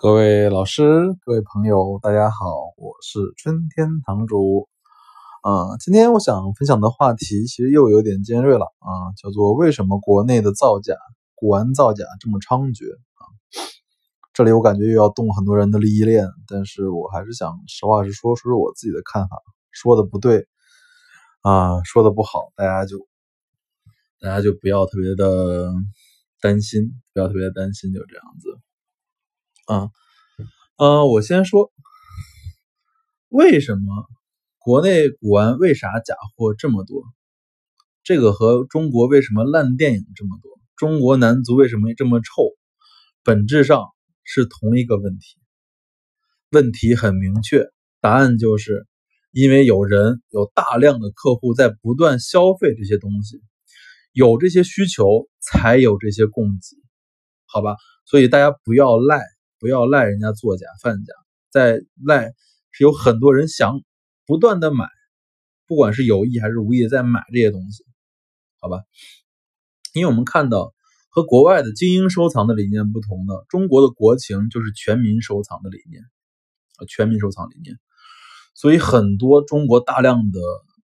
各位老师、各位朋友，大家好，我是春天堂主。啊，今天我想分享的话题其实又有点尖锐了啊，叫做为什么国内的造假、古玩造假这么猖獗啊？这里我感觉又要动很多人的利益链，但是我还是想实话实说，说说我自己的看法。说的不对啊，说的不好，大家就大家就不要特别的担心，不要特别担心，就这样子。啊，呃，我先说，为什么国内古玩为啥假货这么多？这个和中国为什么烂电影这么多，中国男足为什么这么臭，本质上是同一个问题。问题很明确，答案就是因为有人有大量的客户在不断消费这些东西，有这些需求才有这些供给，好吧？所以大家不要赖。不要赖人家作假贩假，在赖是有很多人想不断的买，不管是有意还是无意在买这些东西，好吧？因为我们看到和国外的精英收藏的理念不同的，中国的国情就是全民收藏的理念，啊，全民收藏理念，所以很多中国大量的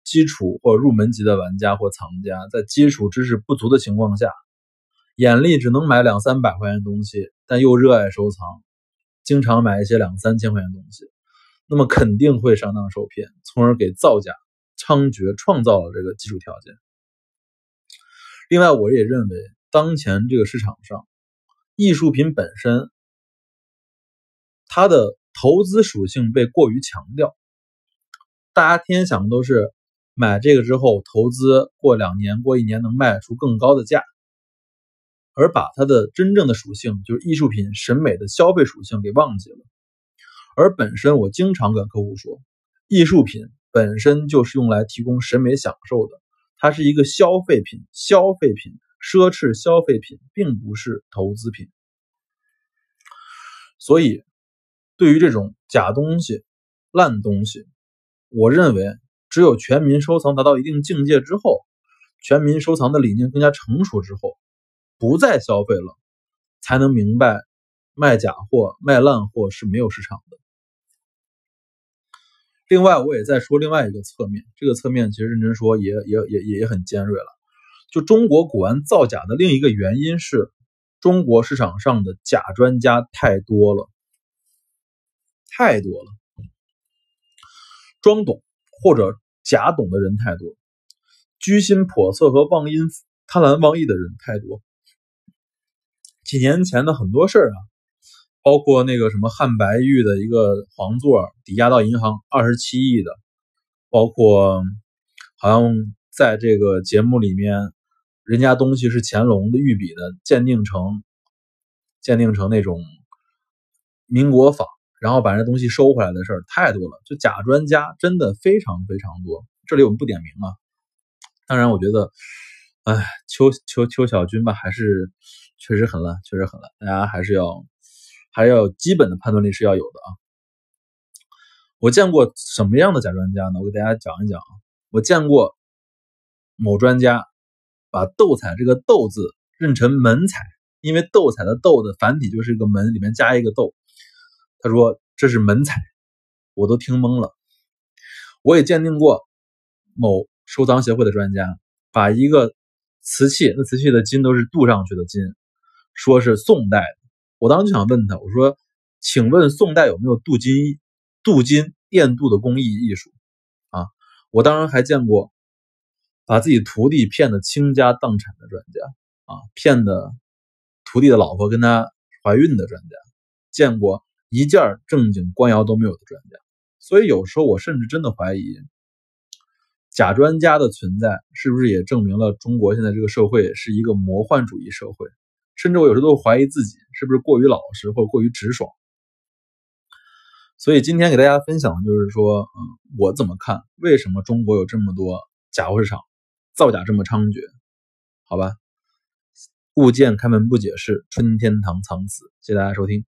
基础或入门级的玩家或藏家，在基础知识不足的情况下。眼力只能买两三百块钱的东西，但又热爱收藏，经常买一些两三千块钱东西，那么肯定会上当受骗，从而给造假猖獗创造了这个基础条件。另外，我也认为，当前这个市场上，艺术品本身它的投资属性被过于强调，大家天天想的都是买这个之后投资，过两年、过一年能卖出更高的价。而把它的真正的属性，就是艺术品审美的消费属性给忘记了。而本身我经常跟客户说，艺术品本身就是用来提供审美享受的，它是一个消费品，消费品，奢侈消费品，并不是投资品。所以，对于这种假东西、烂东西，我认为只有全民收藏达到一定境界之后，全民收藏的理念更加成熟之后。不再消费了，才能明白卖假货、卖烂货是没有市场的。另外，我也在说另外一个侧面，这个侧面其实认真说也也也也也很尖锐了。就中国古玩造假的另一个原因是，中国市场上的假专家太多了，太多了，装懂或者假懂的人太多，居心叵测和妄因贪婪妄意的人太多。几年前的很多事儿啊，包括那个什么汉白玉的一个皇座抵押到银行二十七亿的，包括好像在这个节目里面，人家东西是乾隆的御笔的，鉴定成鉴定成那种民国仿，然后把这东西收回来的事儿太多了，就假专家真的非常非常多。这里我们不点名啊，当然我觉得，哎，邱邱邱小军吧，还是。确实很烂，确实很烂，大家还是要还要基本的判断力是要有的啊。我见过什么样的假专家呢？我给大家讲一讲啊。我见过某专家把斗彩这个“斗”字认成门彩，因为斗彩的“斗”的繁体就是一个门，里面加一个“斗”。他说这是门彩，我都听懵了。我也鉴定过某收藏协会的专家把一个瓷器，那瓷器的金都是镀上去的金。说是宋代的，我当时就想问他，我说：“请问宋代有没有镀金、镀金电镀的工艺艺术？”啊，我当然还见过把自己徒弟骗得倾家荡产的专家，啊，骗的徒弟的老婆跟他怀孕的专家，见过一件正经官窑都没有的专家。所以有时候我甚至真的怀疑，假专家的存在是不是也证明了中国现在这个社会是一个魔幻主义社会？甚至我有时候都怀疑自己是不是过于老实或者过于直爽。所以今天给大家分享的就是说，嗯，我怎么看？为什么中国有这么多假货市场，造假这么猖獗？好吧，物件开门不解释，春天堂藏词。谢谢大家收听。